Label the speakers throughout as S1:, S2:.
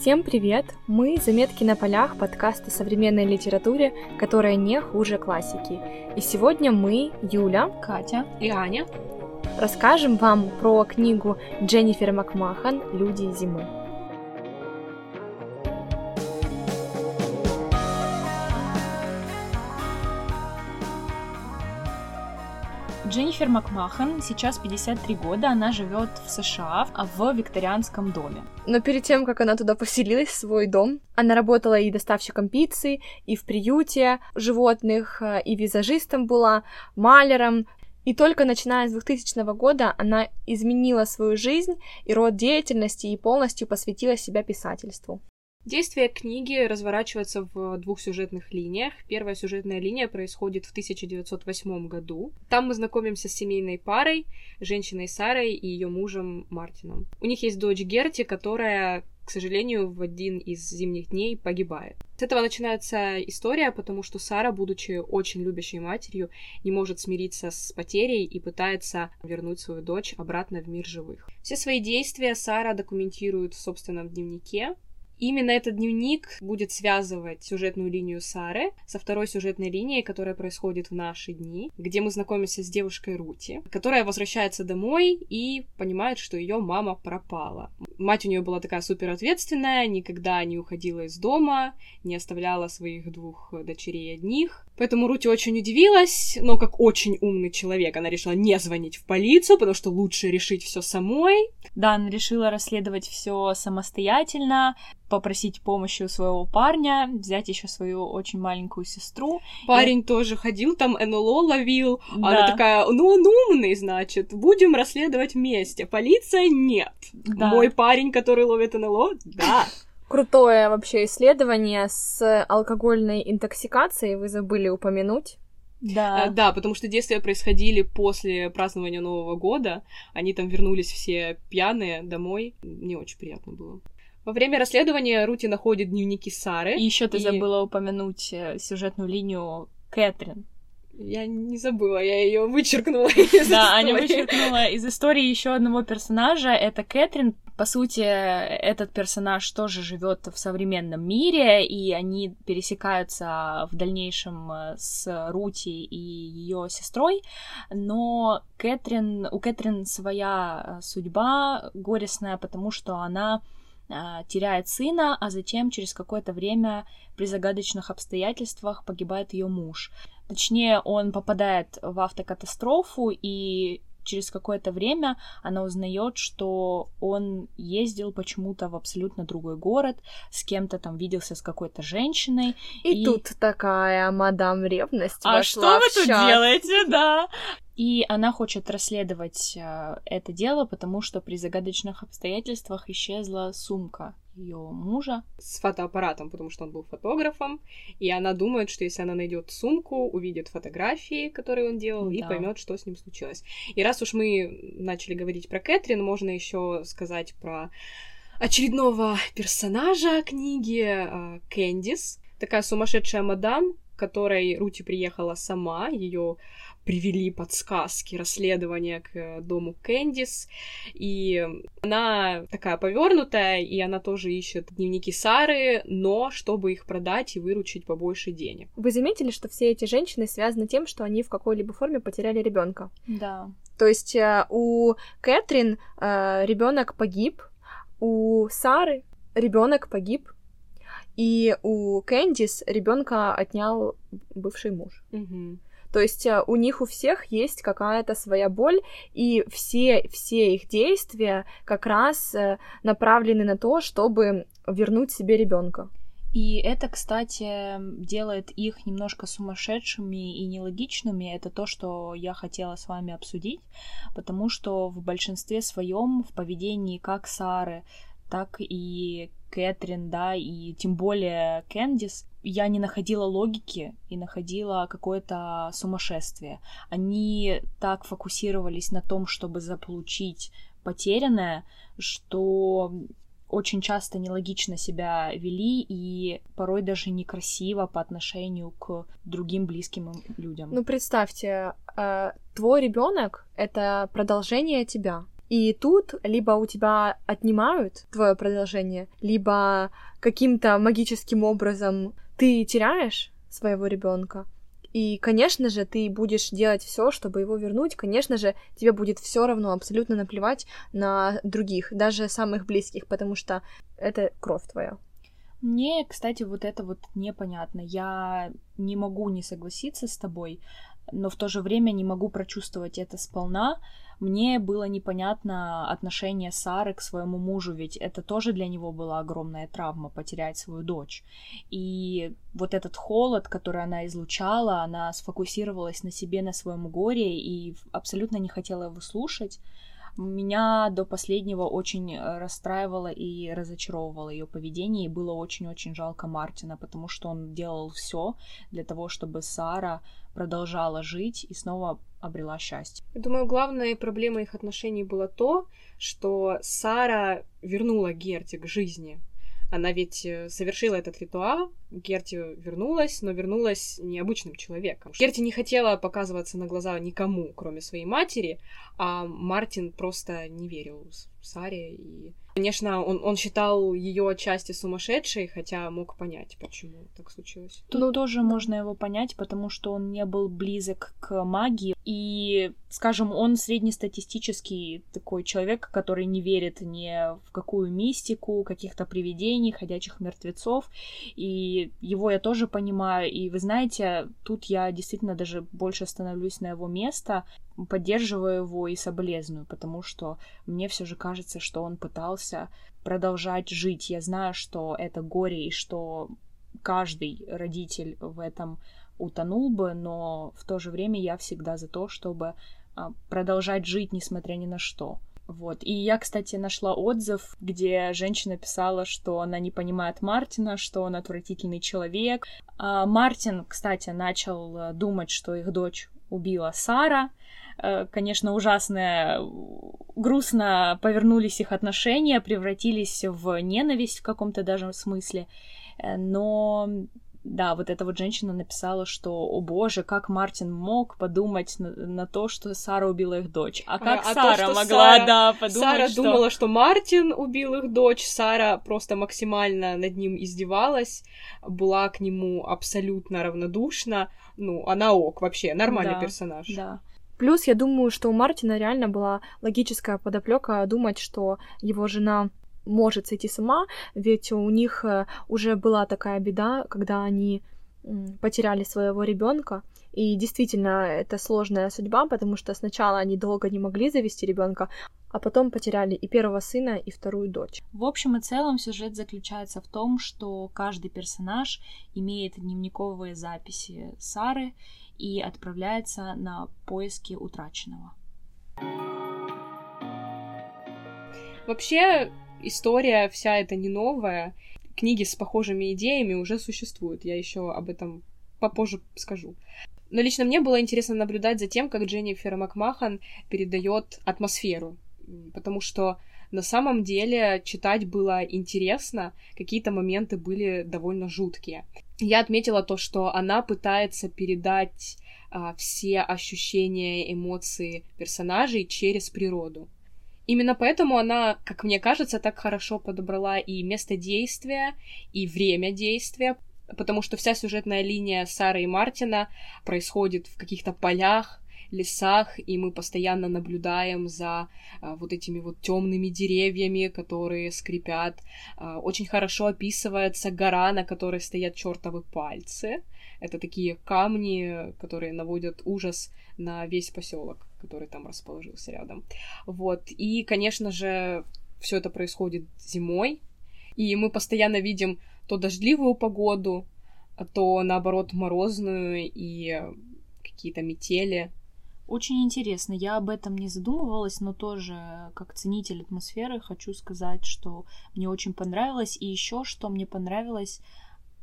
S1: Всем привет! Мы «Заметки на полях» подкаста о современной литературе, которая не хуже классики. И сегодня мы, Юля,
S2: Катя
S3: и Аня,
S1: расскажем вам про книгу Дженнифер Макмахан «Люди зимы».
S2: Дженнифер Макмахан, сейчас 53 года, она живет в США, в викторианском доме.
S1: Но перед тем, как она туда поселилась, в свой дом, она работала и доставщиком пиццы, и в приюте животных, и визажистом была, маляром, и только начиная с 2000 года она изменила свою жизнь и род деятельности и полностью посвятила себя писательству.
S3: Действие книги разворачивается в двух сюжетных линиях. Первая сюжетная линия происходит в 1908 году. Там мы знакомимся с семейной парой, женщиной Сарой и ее мужем Мартином. У них есть дочь Герти, которая к сожалению, в один из зимних дней погибает. С этого начинается история, потому что Сара, будучи очень любящей матерью, не может смириться с потерей и пытается вернуть свою дочь обратно в мир живых. Все свои действия Сара документирует в собственном дневнике, Именно этот дневник будет связывать сюжетную линию Сары со второй сюжетной линией, которая происходит в наши дни, где мы знакомимся с девушкой Рути, которая возвращается домой и понимает, что ее мама пропала. Мать у нее была такая супер ответственная, никогда не уходила из дома, не оставляла своих двух дочерей одних. Поэтому Рути очень удивилась, но как очень умный человек, она решила не звонить в полицию, потому что лучше решить все самой.
S2: Да, она решила расследовать все самостоятельно, попросить помощи у своего парня, взять еще свою очень маленькую сестру.
S3: Парень и... тоже ходил, там НЛО ловил. Да. Она такая, ну он умный, значит, будем расследовать вместе. Полиция нет. Да. Мой парень, который ловит НЛО, да.
S1: Крутое вообще исследование с алкогольной интоксикацией, вы забыли упомянуть.
S3: Да. А, да, потому что действия происходили после празднования Нового года. Они там вернулись все пьяные домой. Не очень приятно было. Во время расследования Рути находит дневники Сары.
S2: И еще ты и... забыла упомянуть э, сюжетную линию Кэтрин.
S3: Я не забыла, я ее вычеркнула из
S2: Да, Аня вычеркнула из истории еще одного персонажа. Это Кэтрин. По сути, этот персонаж тоже живет в современном мире, и они пересекаются в дальнейшем э, с Рути и ее сестрой. Но Кэтрин, у Кэтрин своя э, судьба горестная, потому что она теряет сына, а затем через какое-то время при загадочных обстоятельствах погибает ее муж. Точнее, он попадает в автокатастрофу, и через какое-то время она узнает, что он ездил почему-то в абсолютно другой город, с кем-то там виделся с какой-то женщиной.
S1: И, и... тут такая мадам ревность.
S2: А что вы тут делаете, да? И она хочет расследовать э, это дело, потому что при загадочных обстоятельствах исчезла сумка ее мужа.
S3: С фотоаппаратом, потому что он был фотографом. И она думает, что если она найдет сумку, увидит фотографии, которые он делал, да. и поймет, что с ним случилось. И раз уж мы начали говорить про Кэтрин, можно еще сказать про очередного персонажа книги э, Кэндис. Такая сумасшедшая мадам, которой Рути приехала сама, ее привели подсказки, расследования к э, дому Кэндис. И она такая повернутая, и она тоже ищет дневники Сары, но чтобы их продать и выручить побольше денег.
S1: Вы заметили, что все эти женщины связаны тем, что они в какой-либо форме потеряли ребенка?
S2: Да.
S1: То есть э, у Кэтрин э, ребенок погиб, у Сары ребенок погиб, и у Кэндис ребенка отнял бывший муж.
S3: Угу.
S1: То есть э, у них у всех есть какая-то своя боль, и все, все их действия как раз э, направлены на то, чтобы вернуть себе ребенка.
S2: И это, кстати, делает их немножко сумасшедшими и нелогичными. Это то, что я хотела с вами обсудить, потому что в большинстве своем в поведении как Сары, так и Кэтрин, да, и тем более Кэндис, я не находила логики и находила какое-то сумасшествие. Они так фокусировались на том, чтобы заполучить потерянное, что очень часто нелогично себя вели и порой даже некрасиво по отношению к другим близким людям.
S1: Ну представьте, э, твой ребенок это продолжение тебя. И тут либо у тебя отнимают твое продолжение, либо каким-то магическим образом ты теряешь своего ребенка. И, конечно же, ты будешь делать все, чтобы его вернуть. Конечно же, тебе будет все равно абсолютно наплевать на других, даже самых близких, потому что это кровь твоя.
S2: Мне, кстати, вот это вот непонятно. Я не могу не согласиться с тобой, но в то же время не могу прочувствовать это сполна. Мне было непонятно отношение Сары к своему мужу, ведь это тоже для него была огромная травма потерять свою дочь. И вот этот холод, который она излучала, она сфокусировалась на себе, на своем горе и абсолютно не хотела его слушать меня до последнего очень э, расстраивало и разочаровывало ее поведение, и было очень-очень жалко Мартина, потому что он делал все для того, чтобы Сара продолжала жить и снова обрела счастье.
S3: Думаю, главной проблемой их отношений было то, что Сара вернула Герти к жизни. Она ведь э, совершила этот ритуал, Герти вернулась, но вернулась необычным человеком. Герти не хотела показываться на глаза никому, кроме своей матери, а Мартин просто не верил Саре и Конечно, он, он считал ее отчасти сумасшедшей, хотя мог понять, почему так случилось.
S2: Тут ну, тоже можно его понять, потому что он не был близок к магии. И, скажем, он среднестатистический такой человек, который не верит ни в какую мистику, каких-то привидений, ходячих мертвецов. И его я тоже понимаю. И вы знаете, тут я действительно даже больше становлюсь на его место поддерживаю его и соболезную, потому что мне все же кажется, что он пытался продолжать жить. Я знаю, что это горе и что каждый родитель в этом утонул бы, но в то же время я всегда за то, чтобы а, продолжать жить, несмотря ни на что. Вот. И я, кстати, нашла отзыв, где женщина писала, что она не понимает Мартина, что он отвратительный человек. А Мартин, кстати, начал э, думать, что их дочь убила Сара, конечно, ужасное, грустно повернулись их отношения, превратились в ненависть в каком-то даже смысле. Э, но да, вот эта вот женщина написала, что, о боже, как Мартин мог подумать на, на то, что Сара убила их дочь. А как а, Сара то, могла, Сара, да, подумать,
S3: Сара
S2: что...
S3: думала, что Мартин убил их дочь, Сара просто максимально над ним издевалась, была к нему абсолютно равнодушна. Ну, она ок, вообще, нормальный
S2: да,
S3: персонаж.
S2: Да.
S1: Плюс я думаю, что у Мартина реально была логическая подоплека думать, что его жена может сойти с ума, ведь у них э, уже была такая беда, когда они потеряли своего ребенка. И действительно, это сложная судьба, потому что сначала они долго не могли завести ребенка, а потом потеряли и первого сына, и вторую дочь.
S2: В общем и целом сюжет заключается в том, что каждый персонаж имеет дневниковые записи Сары, и отправляется на поиски утраченного.
S3: Вообще, история вся эта не новая. Книги с похожими идеями уже существуют. Я еще об этом попозже скажу. Но лично мне было интересно наблюдать за тем, как Дженнифер Макмахан передает атмосферу. Потому что на самом деле читать было интересно, какие-то моменты были довольно жуткие я отметила то, что она пытается передать а, все ощущения, эмоции персонажей через природу. Именно поэтому она, как мне кажется, так хорошо подобрала и место действия, и время действия, потому что вся сюжетная линия Сары и Мартина происходит в каких-то полях, лесах, и мы постоянно наблюдаем за а, вот этими вот темными деревьями, которые скрипят. А, очень хорошо описывается гора, на которой стоят чертовы пальцы. Это такие камни, которые наводят ужас на весь поселок, который там расположился рядом. Вот. И, конечно же, все это происходит зимой, и мы постоянно видим то дождливую погоду, то наоборот морозную и какие-то метели.
S2: Очень интересно. Я об этом не задумывалась, но тоже как ценитель атмосферы хочу сказать, что мне очень понравилось. И еще что мне понравилось,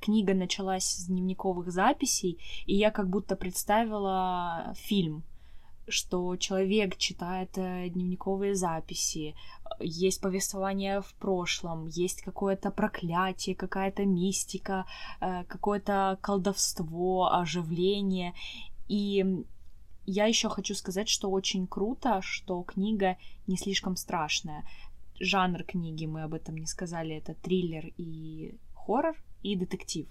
S2: книга началась с дневниковых записей, и я как будто представила фильм что человек читает э, дневниковые записи, есть повествование в прошлом, есть какое-то проклятие, какая-то мистика, э, какое-то колдовство, оживление. И Я еще хочу сказать, что очень круто, что книга не слишком страшная. Жанр книги, мы об этом не сказали, это триллер и хоррор, и детектив.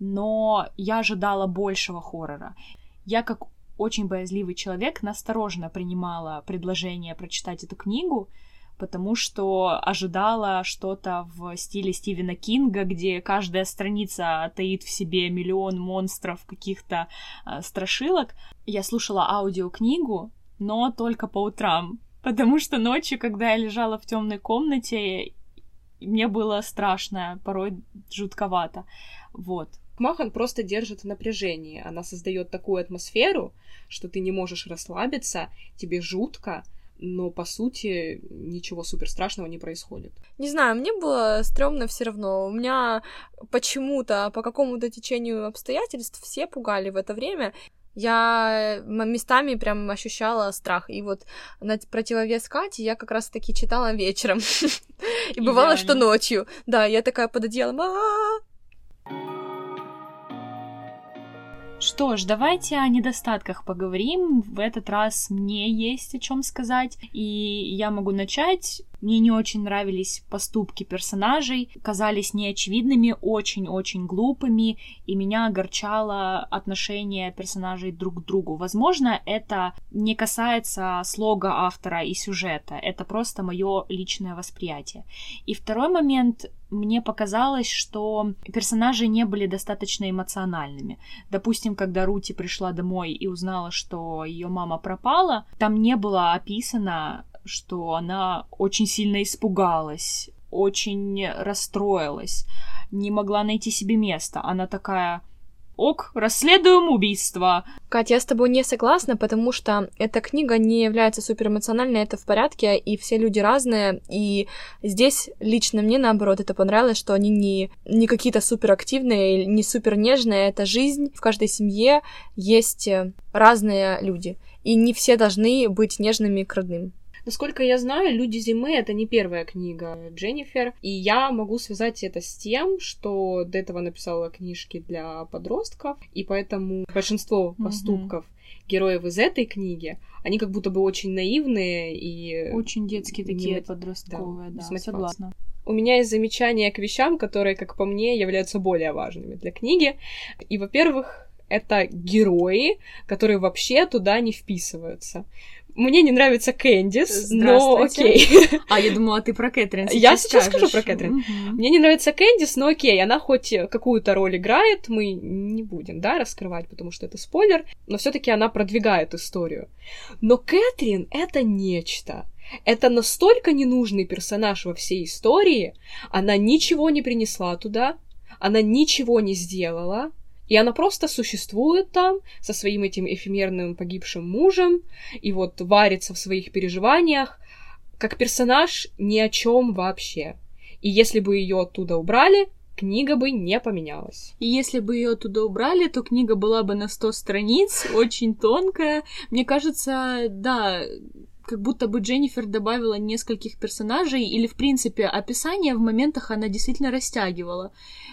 S2: Но я ожидала большего хоррора. Я, как очень боязливый человек, настороженно принимала предложение прочитать эту книгу, потому что ожидала что-то в стиле Стивена Кинга, где каждая страница таит в себе миллион монстров, каких-то э, страшилок. Я слушала аудиокнигу, но только по утрам, потому что ночью, когда я лежала в темной комнате, мне было страшно, порой жутковато. Вот.
S3: Махан просто держит в напряжении. Она создает такую атмосферу, что ты не можешь расслабиться, тебе жутко, но по сути ничего супер страшного не происходит.
S1: Не знаю, мне было стрёмно все равно. У меня почему-то, по какому-то течению обстоятельств все пугали в это время. Я местами прям ощущала страх. И вот на противовес Кате я как раз-таки читала вечером. И бывало, что ночью. Да, я такая под одеялом.
S2: Что ж, давайте о недостатках поговорим. В этот раз мне есть о чем сказать. И я могу начать. Мне не очень нравились поступки персонажей, казались неочевидными, очень-очень глупыми, и меня огорчало отношение персонажей друг к другу. Возможно, это не касается слога автора и сюжета, это просто мое личное восприятие. И второй момент, мне показалось, что персонажи не были достаточно эмоциональными. Допустим, когда Рути пришла домой и узнала, что ее мама пропала, там не было описано что она очень сильно испугалась, очень расстроилась, не могла найти себе места. Она такая, ок, расследуем убийство.
S1: Катя, я с тобой не согласна, потому что эта книга не является суперэмоциональной, это в порядке, и все люди разные, и здесь лично мне, наоборот, это понравилось, что они не, не какие-то суперактивные, не супер нежные, это жизнь, в каждой семье есть разные люди, и не все должны быть нежными к родным.
S3: Насколько я знаю, «Люди зимы» — это не первая книга Дженнифер, и я могу связать это с тем, что до этого написала книжки для подростков, и поэтому большинство поступков mm-hmm. героев из этой книги, они как будто бы очень наивные и...
S2: Очень детские такие не... подростковые, да, да согласна.
S3: У меня есть замечания к вещам, которые, как по мне, являются более важными для книги. И, во-первых, это герои, которые вообще туда не вписываются. Мне не нравится Кэндис, но окей.
S2: А, я думала, ты про Кэтрин
S3: Я сейчас скажу про Кэтрин. Мне не нравится Кэндис, но окей, она хоть какую-то роль играет, мы не будем, да, раскрывать, потому что это спойлер, но все таки она продвигает историю. Но Кэтрин — это нечто. Это настолько ненужный персонаж во всей истории, она ничего не принесла туда, она ничего не сделала, и она просто существует там со своим этим эфемерным погибшим мужем и вот варится в своих переживаниях, как персонаж ни о чем вообще. И если бы ее оттуда убрали, книга бы не поменялась.
S2: И если бы ее оттуда убрали, то книга была бы на 100 страниц, очень тонкая. Мне кажется, да, как будто бы Дженнифер добавила нескольких персонажей, или, в принципе, описание в моментах она действительно растягивала.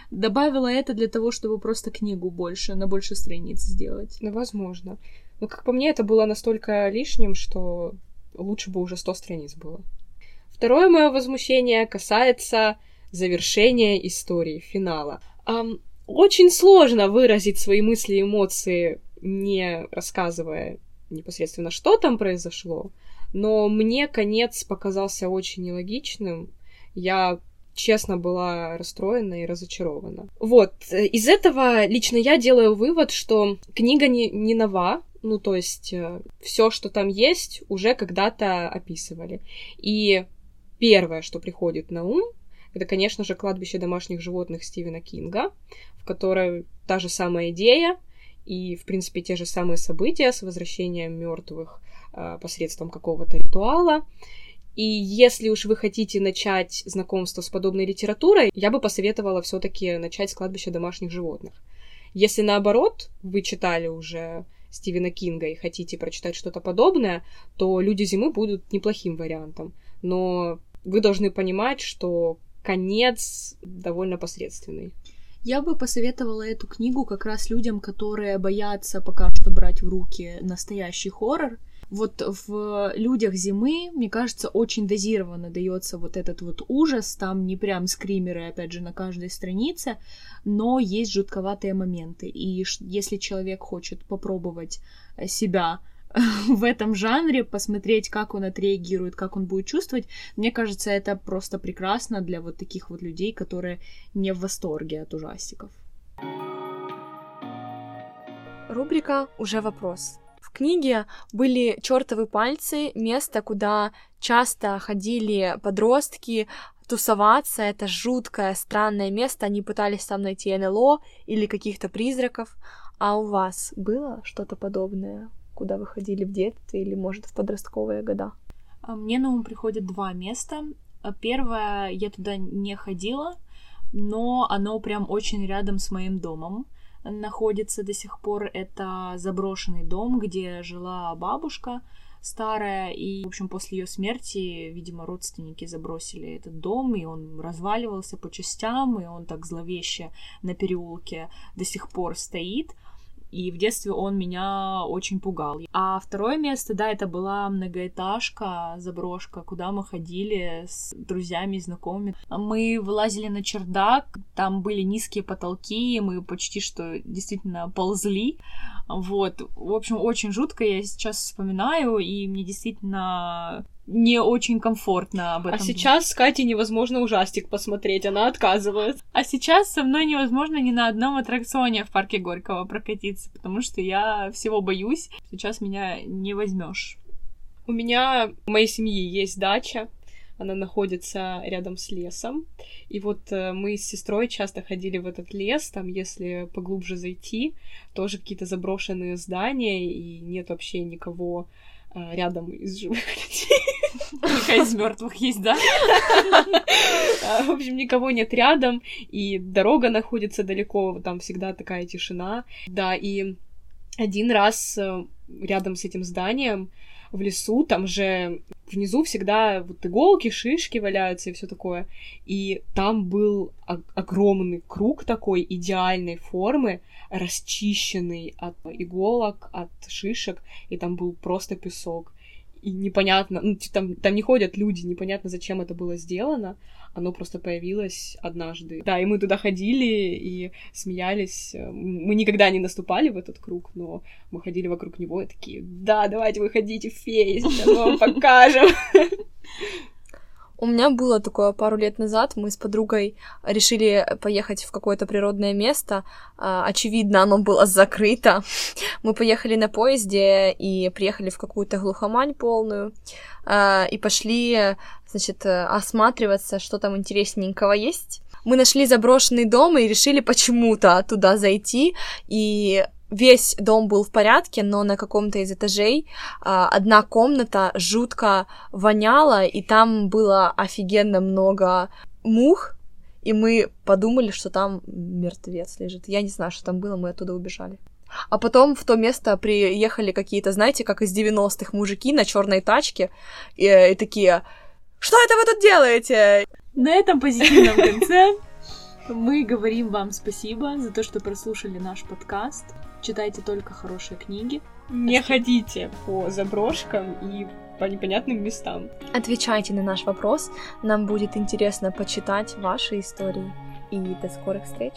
S2: Добавила это для того, чтобы просто книгу больше, на больше страниц сделать.
S3: Ну, возможно. Но, как по мне, это было настолько лишним, что лучше бы уже 100 страниц было. Второе мое возмущение касается завершения истории, финала. Um, очень сложно выразить свои мысли и эмоции, не рассказывая непосредственно, что там произошло, но мне конец показался очень нелогичным. Я честно была расстроена и разочарована. Вот, из этого лично я делаю вывод, что книга не, не нова, ну, то есть э, все, что там есть, уже когда-то описывали. И первое, что приходит на ум, это, конечно же, кладбище домашних животных Стивена Кинга, в которой та же самая идея и, в принципе, те же самые события с возвращением мертвых Э, посредством какого-то ритуала. И если уж вы хотите начать знакомство с подобной литературой, я бы посоветовала все-таки начать с кладбища домашних животных. Если наоборот, вы читали уже Стивена Кинга и хотите прочитать что-то подобное, то «Люди зимы» будут неплохим вариантом. Но вы должны понимать, что конец довольно посредственный.
S2: Я бы посоветовала эту книгу как раз людям, которые боятся пока что брать в руки настоящий хоррор. Вот в «Людях зимы», мне кажется, очень дозированно дается вот этот вот ужас, там не прям скримеры, опять же, на каждой странице, но есть жутковатые моменты, и если человек хочет попробовать себя в этом жанре, посмотреть, как он отреагирует, как он будет чувствовать. Мне кажется, это просто прекрасно для вот таких вот людей, которые не в восторге от ужастиков.
S1: Рубрика «Уже вопрос». Книге были чертовы пальцы, место, куда часто ходили подростки тусоваться. Это жуткое, странное место. Они пытались там найти НЛО или каких-то призраков. А у вас было что-то подобное? куда вы ходили в детстве или, может, в подростковые года?
S2: А, мне на ум приходят два места. А, первое, я туда не ходила, но оно прям очень рядом с моим домом находится до сих пор. Это заброшенный дом, где жила бабушка старая, и, в общем, после ее смерти, видимо, родственники забросили этот дом, и он разваливался по частям, и он так зловеще на переулке до сих пор стоит и в детстве он меня очень пугал. А второе место, да, это была многоэтажка, заброшка, куда мы ходили с друзьями знакомыми. Мы вылазили на чердак, там были низкие потолки, мы почти что действительно ползли. Вот, в общем, очень жутко я сейчас вспоминаю, и мне действительно не очень комфортно об
S3: а
S2: этом.
S3: А сейчас с Катей невозможно ужастик посмотреть, она отказывает.
S2: А сейчас со мной невозможно ни на одном аттракционе в парке Горького прокатиться, потому что я всего боюсь. Сейчас меня не возьмешь.
S3: У меня, у моей семьи есть дача, она находится рядом с лесом. И вот э, мы с сестрой часто ходили в этот лес, там, если поглубже зайти, тоже какие-то заброшенные здания, и нет вообще никого рядом из живых людей.
S2: Только из мертвых есть, да?
S3: А, в общем, никого нет рядом, и дорога находится далеко, там всегда такая тишина. Да, и один раз э, рядом с этим зданием в лесу, там же внизу всегда вот иголки, шишки валяются и все такое. И там был огромный круг такой идеальной формы, расчищенный от иголок, от шишек, и там был просто песок. И непонятно, ну, там, там не ходят люди, непонятно, зачем это было сделано. Оно просто появилось однажды. Да, и мы туда ходили и смеялись. Мы никогда не наступали в этот круг, но мы ходили вокруг него и такие, да, давайте выходите, феи, сейчас мы вам покажем.
S1: У меня было такое пару лет назад. Мы с подругой решили поехать в какое-то природное место. А, очевидно, оно было закрыто. Мы поехали на поезде и приехали в какую-то глухомань полную. А, и пошли, значит, осматриваться, что там интересненького есть. Мы нашли заброшенный дом и решили почему-то туда зайти. И весь дом был в порядке, но на каком-то из этажей а, одна комната жутко воняла, и там было офигенно много мух, и мы подумали, что там мертвец лежит. Я не знаю, что там было, мы оттуда убежали. А потом в то место приехали какие-то, знаете, как из 90-х мужики на черной тачке, и, и такие, что это вы тут делаете?
S2: На этом позитивном конце мы говорим вам спасибо за то, что прослушали наш подкаст читайте только хорошие книги.
S3: Не ходите по заброшкам и по непонятным местам.
S1: Отвечайте на наш вопрос. Нам будет интересно почитать ваши истории. И до скорых встреч!